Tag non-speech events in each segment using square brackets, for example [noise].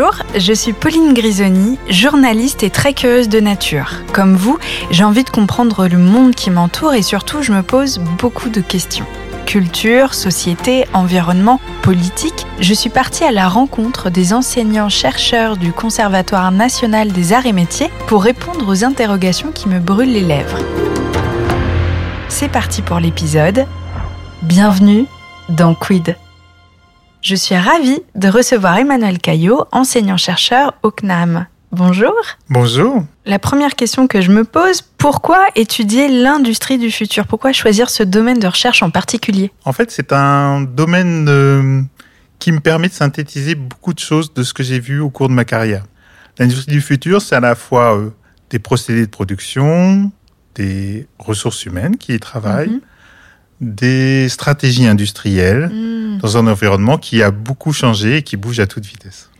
Bonjour, je suis Pauline Grisoni, journaliste et curieuse de nature. Comme vous, j'ai envie de comprendre le monde qui m'entoure et surtout je me pose beaucoup de questions. Culture, société, environnement, politique, je suis partie à la rencontre des enseignants-chercheurs du Conservatoire national des arts et métiers pour répondre aux interrogations qui me brûlent les lèvres. C'est parti pour l'épisode. Bienvenue dans Quid. Je suis ravie de recevoir Emmanuel Caillot, enseignant-chercheur au CNAM. Bonjour. Bonjour. La première question que je me pose, pourquoi étudier l'industrie du futur? Pourquoi choisir ce domaine de recherche en particulier? En fait, c'est un domaine euh, qui me permet de synthétiser beaucoup de choses de ce que j'ai vu au cours de ma carrière. L'industrie du futur, c'est à la fois euh, des procédés de production, des ressources humaines qui y travaillent, Mhm. Des stratégies industrielles Hmm. dans un environnement qui a beaucoup changé et qui bouge à toute vitesse.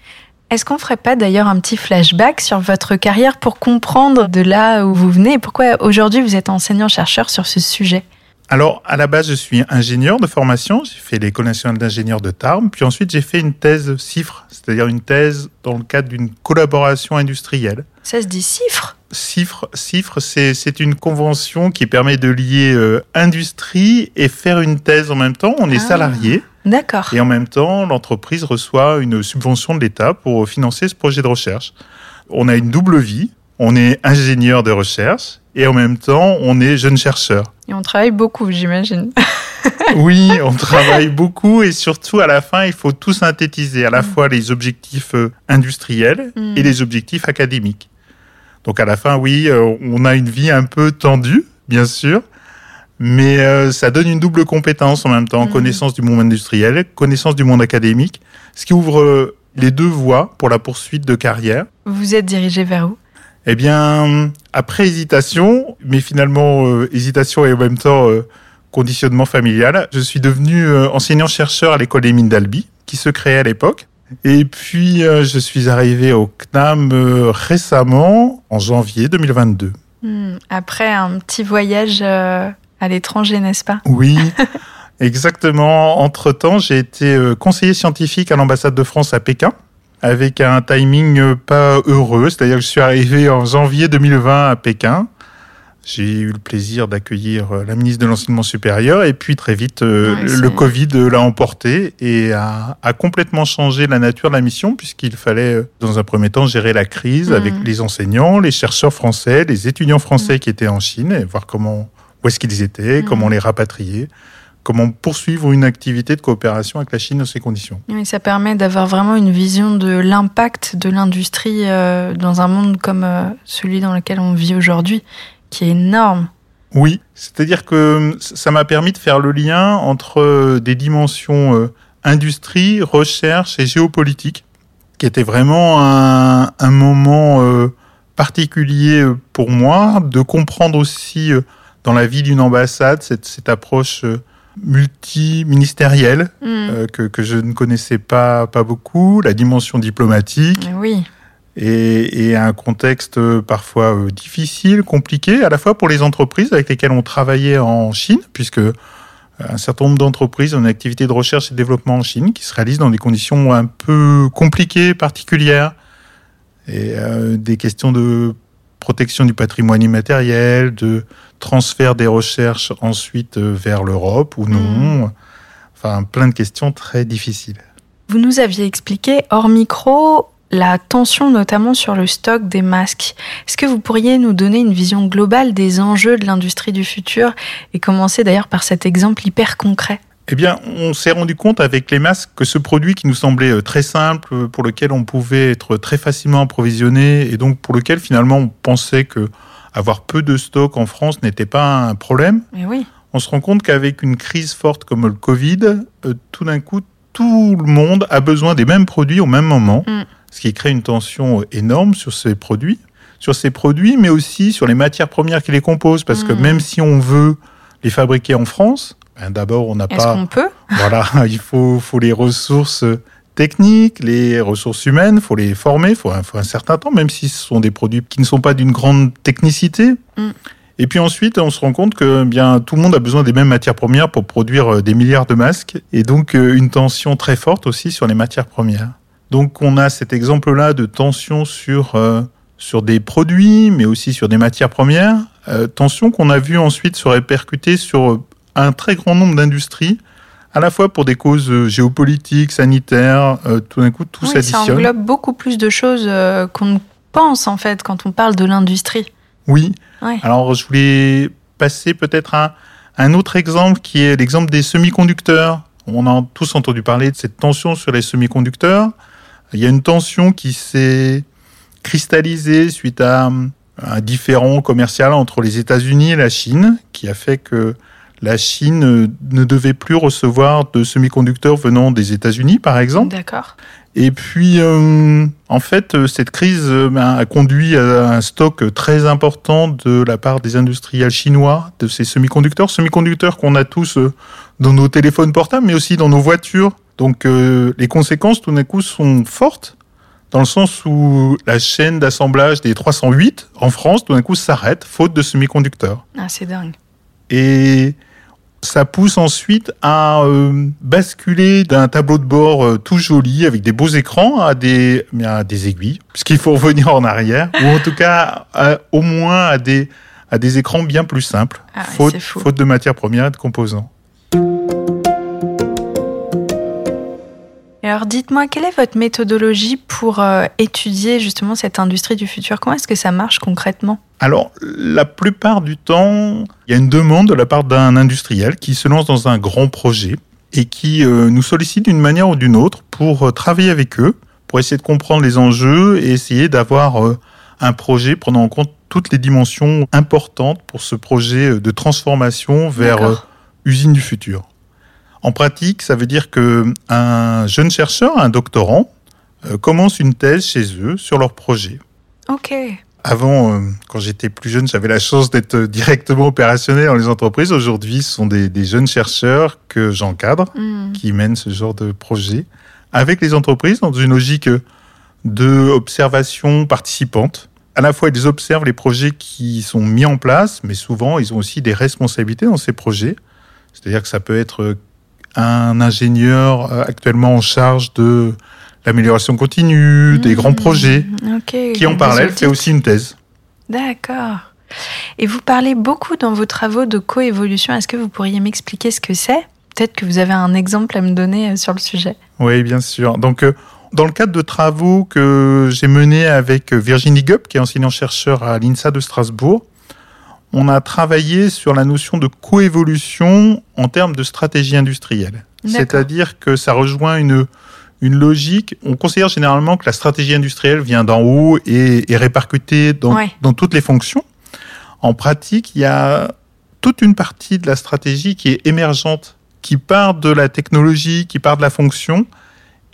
Est-ce qu'on ferait pas d'ailleurs un petit flashback sur votre carrière pour comprendre de là où vous venez et pourquoi aujourd'hui vous êtes enseignant-chercheur sur ce sujet? Alors, à la base, je suis ingénieur de formation. J'ai fait l'École nationale d'ingénieur de Tarbes. Puis ensuite, j'ai fait une thèse CIFRE, c'est-à-dire une thèse dans le cadre d'une collaboration industrielle. Ça se dit chiffre CIFRE, CIFRE c'est, une convention qui permet de lier euh, industrie et faire une thèse en même temps. On est Ah. salarié D'accord. et en même temps, l'entreprise reçoit une subvention de l'État pour financer ce projet de recherche. On a une double vie. On est ingénieur de recherche et en même temps, on est jeune chercheur. Et on travaille beaucoup, j'imagine. [laughs] Oui, on travaille beaucoup et surtout à la fin, il faut tout synthétiser, à la fois les objectifs euh, industriels Mm. et les objectifs académiques. Donc à la fin, oui, euh, on a une vie un peu tendue, bien sûr, mais euh, ça donne une double compétence en même temps, Mm. connaissance du monde industriel, connaissance du monde académique, ce qui ouvre euh, les deux voies pour la poursuite de carrière. Vous êtes dirigé vers où? Eh bien, après hésitation, mais finalement euh, hésitation et en même temps euh, conditionnement familial, je suis devenu enseignant-chercheur à l'école des mines d'Albi, qui se créait à l'époque. Et puis, euh, je suis arrivé au CNAM euh, récemment, en janvier 2022. Hmm, Après un petit voyage euh, à l'étranger, n'est-ce pas? Oui, [laughs] exactement. Entre-temps, j'ai été conseiller scientifique à l'ambassade de France à Pékin, avec un timing pas heureux. C'est-à-dire que je suis arrivé en janvier 2020 à Pékin. J'ai eu le plaisir d'accueillir euh, la ministre de l'Enseignement supérieur et puis très vite, euh, Ouais, le Covid euh, l'a emporté et a, a complètement changé la nature de la mission puisqu'il fallait, dans un premier temps, gérer la crise Mhm. avec les enseignants, les chercheurs français, les étudiants français qui étaient en Chine et voir comment, où est-ce qu'ils étaient, Mhm. comment les rapatrier, comment poursuivre une activité de coopération avec la Chine dans ces conditions. Oui, ça permet d'avoir vraiment une vision de l'impact de l'industrie dans un monde comme celui dans lequel on vit aujourd'hui, qui est énorme. Oui, c'est-à-dire que euh, ça m'a permis de faire le lien entre euh, des dimensions euh, industrie, recherche et géopolitique, qui était vraiment un, un moment euh, particulier pour moi, de comprendre aussi euh, dans la vie d'une ambassade cette, cette approche multiministérielle Hmm, que, que je ne connaissais pas, pas beaucoup, la dimension diplomatique. Oui, et, et un contexte euh, parfois euh, difficile, compliqué, à la fois pour les entreprises avec lesquelles on travaillait en Chine, puisque euh, un certain nombre d'entreprises ont une activité de recherche et de développement en Chine qui se réalise dans des conditions un peu compliquées, particulières, et euh, des questions de protection du patrimoine immatériel, de transfert des recherches ensuite vers l'Europe ou non, enfin plein de questions très difficiles. Vous nous aviez expliqué hors micro la tension notamment sur le stock des masques. Est-ce que vous pourriez nous donner une vision globale des enjeux de l'industrie du futur et commencer d'ailleurs par cet exemple hyper concret? Eh bien, on s'est rendu compte avec les masques que ce produit qui nous semblait euh, très simple, euh, pour lequel on pouvait être très facilement approvisionné, et donc pour lequel finalement on pensait que avoir peu de stock en France n'était pas un problème, Mais oui, on se rend compte qu'avec une crise forte comme le Covid, euh, tout d'un coup, tout le monde a besoin des mêmes produits au même moment, Mm. Ce qui crée une tension énorme sur ces produits, sur ces produits, mais aussi sur les matières premières qui les composent, parce que Mm. même si on veut les fabriquer en France, ben d'abord on n'a est-ce pas qu'on peut? Voilà, [laughs] il faut, faut les ressources techniques, les ressources humaines, il faut les former, il faut, un- faut un certain temps, même si ce sont des produits qui ne sont pas d'une grande technicité. Mm. Et puis ensuite, on se rend compte que bien tout le monde a besoin des mêmes matières premières pour produire euh, des milliards de masques, et donc euh, une tension très forte aussi sur les matières premières. Donc on a cet exemple-là de tension sur, euh, sur des produits, mais aussi sur des matières premières. Euh, tension qu'on a vu ensuite se répercuter sur un très grand nombre d'industries, à la fois pour des causes géopolitiques, sanitaires, euh, tout d'un coup tout oui, s'additionne. Ça englobe beaucoup plus de choses euh, qu'on ne pense en fait quand on parle de l'industrie. Oui. Ouais. Alors je voulais passer peut-être à un autre exemple qui est l'exemple des semi-conducteurs. On a tous entendu parler de cette tension sur les semi-conducteurs. Il y a une tension qui s'est cristallisée suite à un différend commercial entre les États-Unis et la Chine, qui a fait que la Chine ne devait plus recevoir de semi-conducteurs venant des États-Unis, par exemple. D'accord. Et puis, euh, en fait, cette crise euh, a conduit à un stock très important de la part des industriels chinois de ces semi-conducteurs, semi-conducteurs qu'on a tous euh, dans nos téléphones portables, mais aussi dans nos voitures. Donc, euh, les conséquences, tout d'un coup, sont fortes, dans le sens où la chaîne d'assemblage des 308 en France, tout d'un coup, s'arrête, faute de semi-conducteurs. Ah, c'est dingue. Et ça pousse ensuite à euh, basculer d'un tableau de bord euh, tout joli avec des beaux écrans à des, à des aiguilles, puisqu'il faut [laughs] revenir en arrière, ou en tout cas à, au moins à des, à des écrans bien plus simples, ah faute, faute de matières premières et de composants. Alors dites-moi, quelle est votre méthodologie pour euh, étudier justement cette industrie du futur? Comment est-ce que ça marche concrètement? Alors, la plupart du temps, il y a une demande de la part d'un industriel qui se lance dans un grand projet et qui euh, nous sollicite d'une manière ou d'une autre pour euh, travailler avec eux, pour essayer de comprendre les enjeux et essayer d'avoir un projet prenant en compte toutes les dimensions importantes pour ce projet de transformation vers usine du futur. En pratique, ça veut dire que un jeune chercheur, un doctorant, euh, commence une thèse chez eux sur leur projet. Ok. Avant, euh, quand j'étais plus jeune, j'avais la chance d'être directement opérationnel dans les entreprises. Aujourd'hui, ce sont des, des, jeunes chercheurs que j'encadre Mm. qui mènent ce genre de projet avec les entreprises dans une logique de observation participante. À la fois, ils observent les projets qui sont mis en place, mais souvent, ils ont aussi des responsabilités dans ces projets. C'est-à-dire que ça peut être un ingénieur euh, actuellement en charge de l'amélioration continue, des Mmh, grands projets, ok. qui en parallèle fait aussi une thèse. D'accord. Et vous parlez beaucoup dans vos travaux de coévolution. Est-ce que vous pourriez m'expliquer ce que c'est? Peut-être que vous avez un exemple à me donner euh, sur le sujet. Oui, bien sûr. Donc, euh, dans le cadre de travaux que j'ai menés avec Virginie Gupp, qui est enseignant-chercheur à l'INSA de Strasbourg, on a travaillé sur la notion de coévolution en termes de stratégie industrielle. C'est-à-dire que ça rejoint une, une logique. On considère généralement que la stratégie industrielle vient d'en haut et est répercutée dans, Ouais. dans toutes les fonctions. En pratique, il y a toute une partie de la stratégie qui est émergente, qui part de la technologie, qui part de la fonction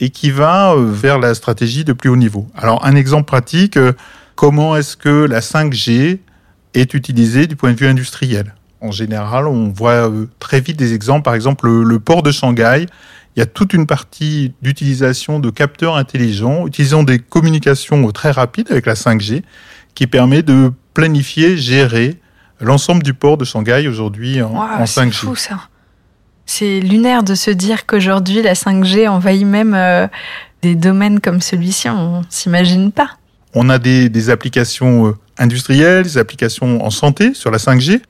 et qui va euh, vers la stratégie de plus haut niveau. Alors, un exemple pratique, euh, comment est-ce que la 5G est utilisée du point de vue industriel En général, on voit euh, très vite des exemples, par exemple le, le port de Shanghai. Il y a toute une partie d'utilisation de capteurs intelligents utilisant des communications très rapides avec la 5G qui permet de planifier, gérer l'ensemble du port de Shanghai aujourd'hui en, Waouh, en c'est 5G. fou ça. C'est lunaire de se dire qu'aujourd'hui la 5G envahit même euh, des domaines comme celui-ci. On s'imagine pas. On a des, des applications euh, industrielles, des applications en santé sur la 5G,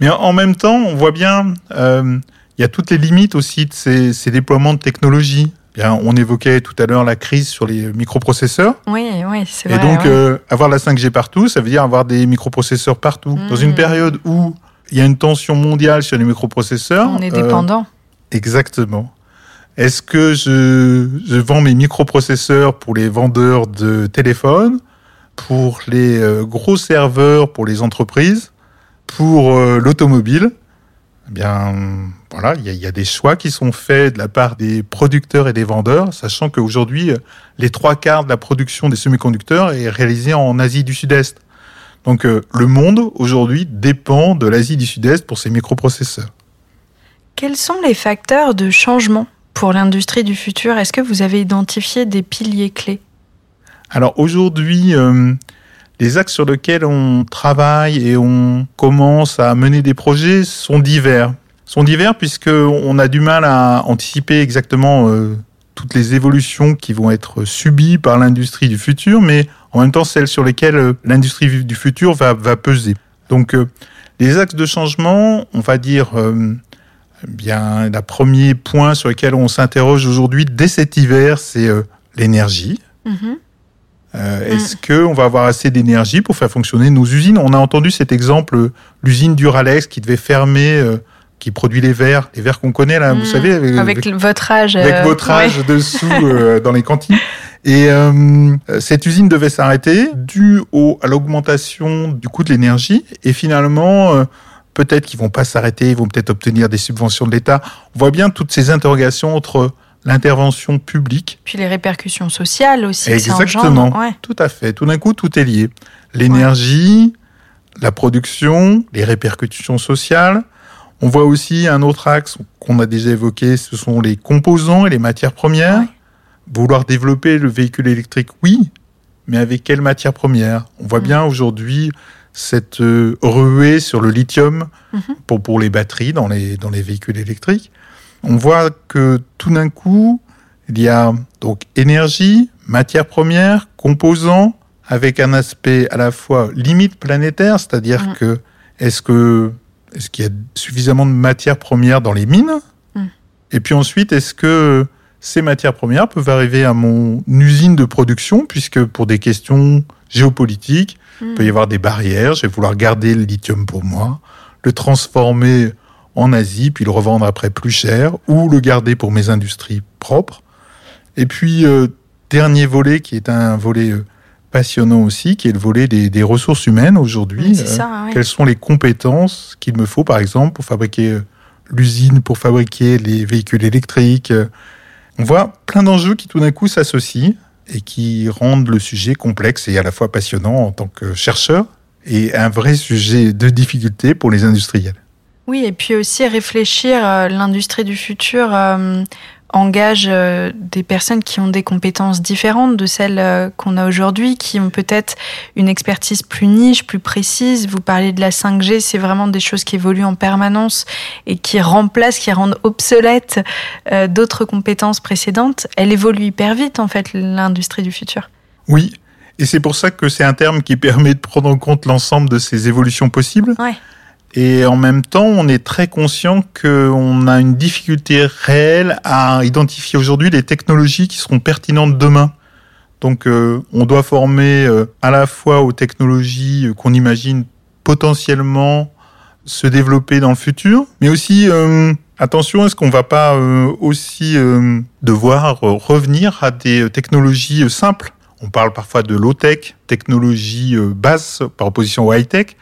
mais en même temps, on voit bien, euh, il y a toutes les limites aussi de ces, ces déploiements de technologie. Bien, on évoquait tout à l'heure la crise sur les microprocesseurs. Oui, oui, c'est Et vrai. donc, ouais. euh, avoir la 5G partout, ça veut dire avoir des microprocesseurs partout. Dans une Mm. période où il y a une tension mondiale sur les microprocesseurs. on est euh, dépendant. Exactement. Est-ce que je, je vends mes microprocesseurs pour les vendeurs de téléphones, pour les euh, gros serveurs pour les entreprises, pour euh, l'automobile Eh bien, voilà, il y, y a des choix qui sont faits de la part des producteurs et des vendeurs, sachant qu'aujourd'hui, euh, les trois quarts de la production des semi-conducteurs est réalisée en Asie du Sud-Est. Donc, le monde aujourd'hui dépend de l'Asie du Sud-Est pour ses microprocesseurs. Quels sont les facteurs de changement pour l'industrie du futur? Est-ce que vous avez identifié des piliers clés? Alors aujourd'hui, euh, les axes sur lesquels on travaille et on commence à mener des projets sont divers. Sont divers puisque on a du mal à anticiper exactement euh, toutes les évolutions qui vont être subies par l'industrie du futur, mais en même temps celles sur lesquelles euh, l'industrie du futur va, peser. Donc les axes de changement, on va dire, bien, le premier point sur lequel on s'interroge aujourd'hui dès cet hiver, c'est l'énergie. Est-ce mm. qu'on va avoir assez d'énergie pour faire fonctionner nos usines? On a entendu cet exemple, l'usine Duralex qui devait fermer qui produit les verres, les verres qu'on connaît là, vous mmh. savez, avec, votre âge, avec euh, votre âge dessous euh, [laughs] dans les cantines. Et euh, cette usine devait s'arrêter dû au, à l'augmentation du coût de l'énergie. Et finalement, peut-être qu'ils vont pas s'arrêter, ils vont peut-être obtenir des subventions de l'État. On voit bien toutes ces interrogations entre l'intervention publique. Puis les répercussions sociales aussi. Exactement. Tout à fait. Tout d'un coup, tout est lié. L'énergie, la production, les répercussions sociales, on voit aussi un autre axe qu'on a déjà évoqué, ce sont les composants et les matières premières. Vouloir développer le véhicule électrique, oui, mais avec quelles matières premières On voit mm. bien aujourd'hui cette euh, ruée sur le lithium mm-hmm. pour, pour les batteries dans les, dans les véhicules électriques. On voit que tout d'un coup, il y a donc énergie, matières premières, composants, avec un aspect à la fois limite planétaire, c'est-à-dire mm. que est-ce que est-ce qu'il y a suffisamment de matières premières dans les mines hmm. Et puis ensuite, est-ce que ces matières premières peuvent arriver à mon usine de production, puisque pour des questions géopolitiques, il peut y hmm. avoir des barrières, je vais vouloir garder le lithium pour moi, le transformer en Asie, puis le revendre après plus cher, ou le garder pour mes industries propres. Et puis, euh, dernier volet, qui est un volet euh, passionnant aussi, qui est le volet des, ressources humaines aujourd'hui. Euh, quelles sont les compétences qu'il me faut, par exemple, pour fabriquer euh, l'usine, pour fabriquer les véhicules électriques. Euh. On voit plein d'enjeux qui tout d'un coup s'associent et qui rendent le sujet complexe et à la fois passionnant en tant que chercheur et un vrai sujet de difficulté pour les industriels. Oui, et puis aussi réfléchir l'industrie du futur engage euh, des personnes qui ont des compétences différentes de celles euh, qu'on a aujourd'hui, qui ont peut-être une expertise plus niche, plus précise. Vous parlez de la 5G, c'est vraiment des choses qui évoluent en permanence et qui remplacent, qui rendent obsolètes euh, d'autres compétences précédentes. Elle évolue hyper vite, en fait, l'industrie du futur. Oui, et c'est pour ça que c'est un terme qui permet de prendre en compte l'ensemble de ces évolutions possibles. Ouais. Et en même temps, on est très conscient qu'on a une difficulté réelle à identifier aujourd'hui les technologies qui seront pertinentes demain. Donc euh, on doit former euh, à la fois aux technologies qu'on imagine potentiellement se développer dans le futur, mais aussi euh, attention, est-ce qu'on va pas aussi devoir revenir à des technologies simples? On parle parfois de low-tech, technologie basse par opposition au high-tech.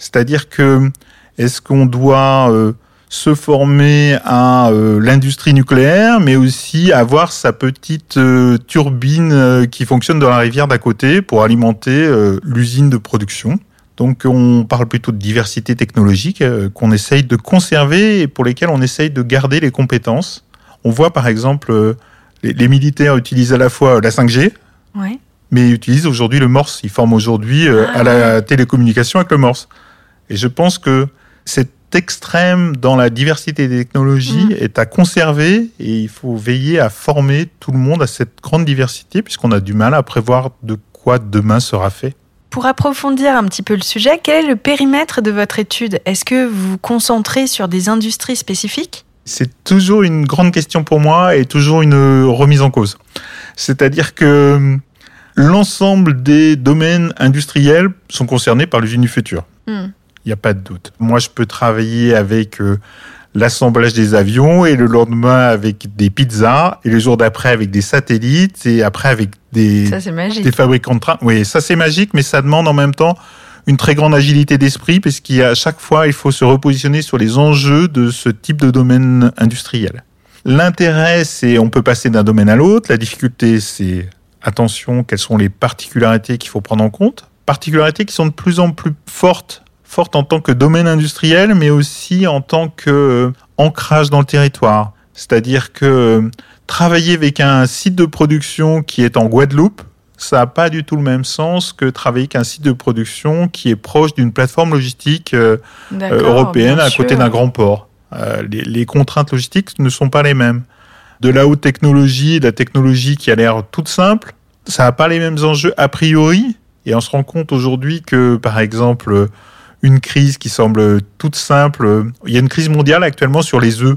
C'est-à-dire que est-ce qu'on doit euh, se former à euh, l'industrie nucléaire, mais aussi avoir sa petite euh, turbine qui fonctionne dans la rivière d'à côté pour alimenter l'usine de production? Donc on parle plutôt de diversité technologique qu'on essaye de conserver et pour lesquelles on essaye de garder les compétences. On voit par exemple les, militaires utilisent à la fois la 5G, mais utilisent aujourd'hui le Morse. Ils forment aujourd'hui à la ah. télécommunication avec le Morse. Et je pense que cet extrême dans la diversité des technologies mm. est à conserver et il faut veiller à former tout le monde à cette grande diversité puisqu'on a du mal à prévoir de quoi demain sera fait. Pour approfondir un petit peu le sujet, quel est le périmètre de votre étude? Est-ce que vous vous concentrez sur des industries spécifiques? C'est toujours une grande question pour moi et toujours une remise en cause. C'est-à-dire que l'ensemble des domaines industriels sont concernés par l'usine du futur. Mm. N'y a pas de doute. Moi, je peux travailler avec euh, l'assemblage des avions et le lendemain avec des pizzas et le jour d'après avec des satellites et après avec des, des fabricants de trains. Oui, ça c'est magique, mais ça demande en même temps une très grande agilité d'esprit parce qu'à chaque fois, il faut se repositionner sur les enjeux de ce type de domaine industriel. L'intérêt, c'est on peut passer d'un domaine à l'autre. La difficulté, c'est attention, quelles sont les particularités qu'il faut prendre en compte. Particularités qui sont de plus en plus fortes forte en tant que domaine industriel, mais aussi en tant que euh, ancrage dans le territoire. C'est-à-dire que euh, travailler avec un site de production qui est en Guadeloupe, ça n'a pas du tout le même sens que travailler avec un site de production qui est proche d'une plateforme logistique euh, européenne à côté d'un grand port. les, contraintes logistiques ne sont pas les mêmes. de la haute technologie, de la technologie qui a l'air toute simple, ça n'a pas les mêmes enjeux a priori. Et on se rend compte aujourd'hui que, par exemple, une crise qui semble toute simple, il y a une crise mondiale actuellement sur les œufs.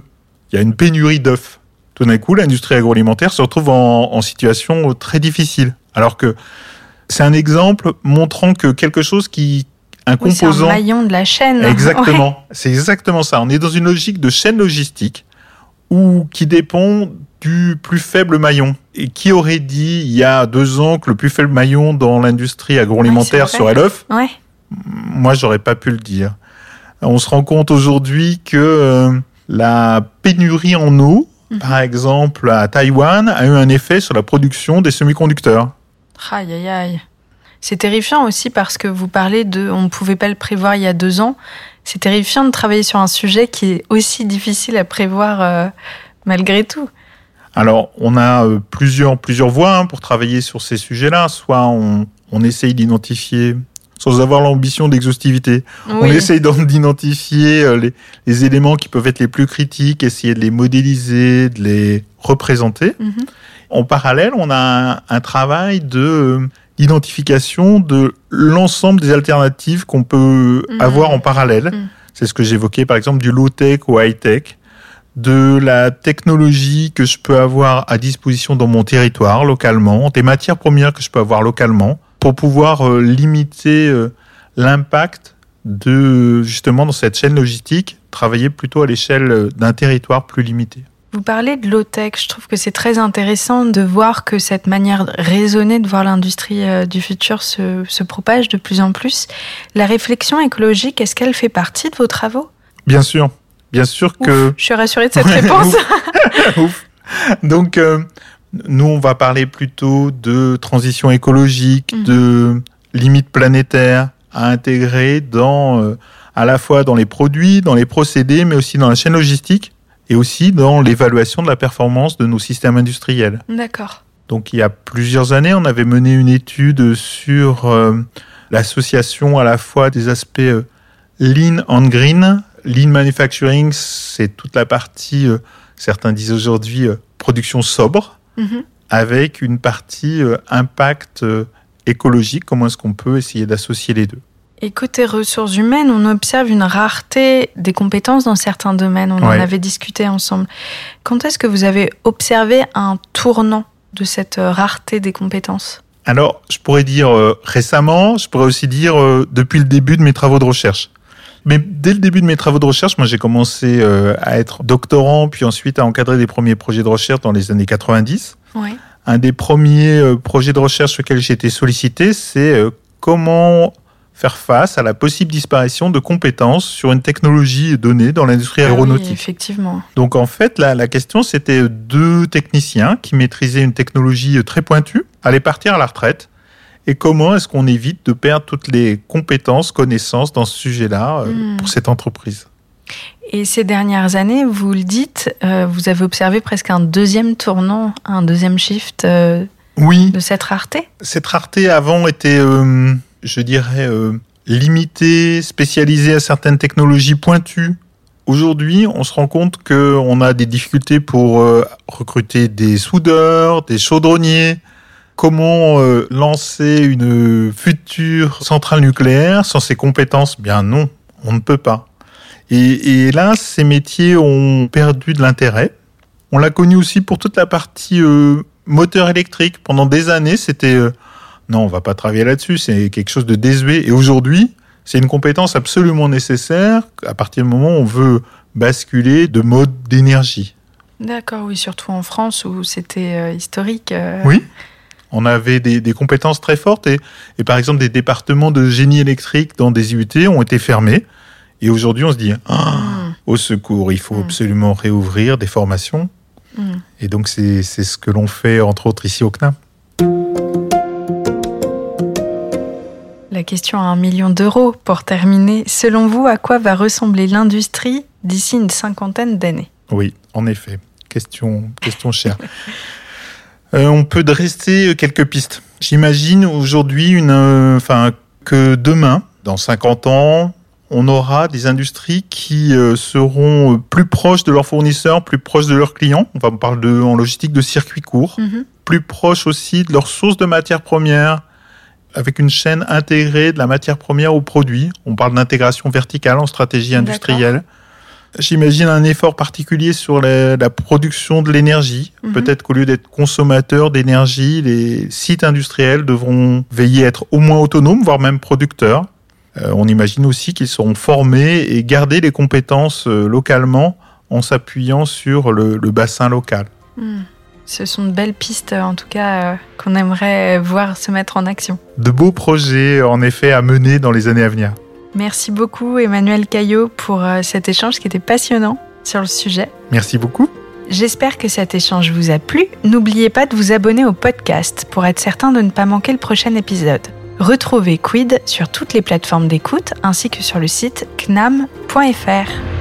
Il y a une pénurie d'œufs. Tout d'un coup, l'industrie agroalimentaire se retrouve en, en situation très difficile. Alors que c'est un exemple montrant que quelque chose qui un oui, composant. un maillon de la chaîne. [laughs] Exactement. Ouais. C'est exactement ça. On est dans une logique de chaîne logistique où qui dépend du plus faible maillon. Et qui aurait dit il y a deux ans que le plus faible maillon dans l'industrie agroalimentaire ouais, serait l'œuf? Ouais. Moi, j'aurais pas pu le dire. On se rend compte aujourd'hui que euh, la pénurie en eau, mmh. par exemple à Taïwan, a eu un effet sur la production des semi-conducteurs. Aïe, aïe, aïe. C'est terrifiant aussi parce que vous parlez de on ne pouvait pas le prévoir il y a deux ans. C'est terrifiant de travailler sur un sujet qui est aussi difficile à prévoir euh, malgré tout. Alors, on a euh, plusieurs, plusieurs voies hein, pour travailler sur ces sujets-là. Soit on, on essaye d'identifier, sans avoir l'ambition d'exhaustivité, oui. on essaye d'identifier euh, les, les, éléments qui peuvent être les plus critiques, essayer de les modéliser, de les représenter. Mm -hmm. En parallèle, on a un, un travail de d'identification de l'ensemble des alternatives qu'on peut mmh. avoir en parallèle. Mmh. C'est ce que j'évoquais par exemple du low-tech au high-tech, de la technologie que je peux avoir à disposition dans mon territoire localement, des matières premières que je peux avoir localement, pour pouvoir euh, limiter euh, l'impact de justement dans cette chaîne logistique, travailler plutôt à l'échelle d'un territoire plus limité. Vous parlez de low-tech. Je trouve que c'est très intéressant de voir que cette manière raisonnée de voir l'industrie euh, du futur se, se, propage de plus en plus. La réflexion écologique, est-ce qu'elle fait partie de vos travaux? Bien sûr. Bien sûr que. Ouf, je suis rassurée de cette réponse. Ouf. [laughs] Ouf. Donc, euh, nous, on va parler plutôt de transition écologique, mmh. de limites planétaires à intégrer dans, euh, à la fois dans les produits, dans les procédés, mais aussi dans la chaîne logistique et aussi dans l'évaluation de la performance de nos systèmes industriels. D'accord. Donc il y a plusieurs années, on avait mené une étude sur euh, l'association à la fois des aspects euh, lean and green. Lean manufacturing, c'est toute la partie, certains disent aujourd'hui, production sobre, -hmm. avec une partie euh, impact euh, écologique. Comment est-ce qu'on peut essayer d'associer les deux? Et côté ressources humaines, on observe une rareté des compétences dans certains domaines. On ouais. en avait discuté ensemble. Quand est-ce que vous avez observé un tournant de cette rareté des compétences? Alors, je pourrais dire euh, récemment, je pourrais aussi dire euh, depuis le début de mes travaux de recherche. Mais dès le début de mes travaux de recherche, moi j'ai commencé euh, à être doctorant, puis ensuite à encadrer des premiers projets de recherche dans les années 90. Ouais. Un des premiers euh, projets de recherche sur lesquels j'ai été sollicité, c'est euh, comment faire face à la possible disparition de compétences sur une technologie donnée dans l'industrie ah aéronautique. Oui, effectivement. Donc en fait, la question, c'était deux techniciens qui maîtrisaient une technologie très pointue, allaient partir à la retraite. Et comment est-ce qu'on évite de perdre toutes les compétences, connaissances dans ce sujet-là euh, mmh. pour cette entreprise? Et ces dernières années, vous le dites, euh, vous avez observé presque un deuxième tournant, un deuxième shift euh, oui. de cette rareté? Cette rareté avant était euh, je dirais, euh, limité, spécialisé à certaines technologies pointues. Aujourd'hui, on se rend compte qu'on a des difficultés pour recruter des soudeurs, des chaudronniers. Comment euh, lancer une future centrale nucléaire sans ces compétences? Bien non, on ne peut pas. Et, et là, ces métiers ont perdu de l'intérêt. On l'a connu aussi pour toute la partie euh, moteur électrique. Pendant des années, c'était euh, non, on va pas travailler là-dessus, c'est quelque chose de désuet. Et aujourd'hui, c'est une compétence absolument nécessaire à partir du moment où on veut basculer de mode d'énergie. D'accord, oui, surtout en France où c'était euh, historique. Euh... Oui, on avait des, des, compétences très fortes et, et, par exemple des départements de génie électrique dans des IUT ont été fermés. Et aujourd'hui, on se dit, ah, mmh. au secours, il faut mmh. absolument réouvrir des formations. Mmh. Et donc, c'est ce que l'on fait, entre autres, ici au CNAM. La question à un million d'euros pour terminer. Selon vous, à quoi va ressembler l'industrie d'ici une cinquantaine d'années? Oui, en effet. Question, question chère. [laughs] euh, on peut dresser quelques pistes. J'imagine aujourd'hui une, euh, enfin, que demain, dans 50 ans, on aura des industries qui euh, seront plus proches de leurs fournisseurs, plus proches de leurs clients. On va parler de, en logistique de circuits courts, Mhm. plus proches aussi de leurs sources de matières premières, avec une chaîne intégrée de la matière première au produit. On parle d'intégration verticale en stratégie industrielle. J'imagine un effort particulier sur la, la production de l'énergie. Mhm. Peut-être qu'au lieu d'être consommateurs d'énergie, les sites industriels devront veiller à être au moins autonomes, voire même producteurs. Euh, on imagine aussi qu'ils seront formés et garder les compétences euh, localement en s'appuyant sur le, le bassin local. Hmm. Ce sont de belles pistes, en tout cas, euh, qu'on aimerait voir se mettre en action. De beaux projets, en effet, à mener dans les années à venir. Merci beaucoup, Emmanuel Caillot, pour euh, cet échange qui était passionnant sur le sujet. Merci beaucoup. J'espère que cet échange vous a plu. N'oubliez pas de vous abonner au podcast pour être certain de ne pas manquer le prochain épisode. Retrouvez Quid sur toutes les plateformes d'écoute ainsi que sur le site knam.fr.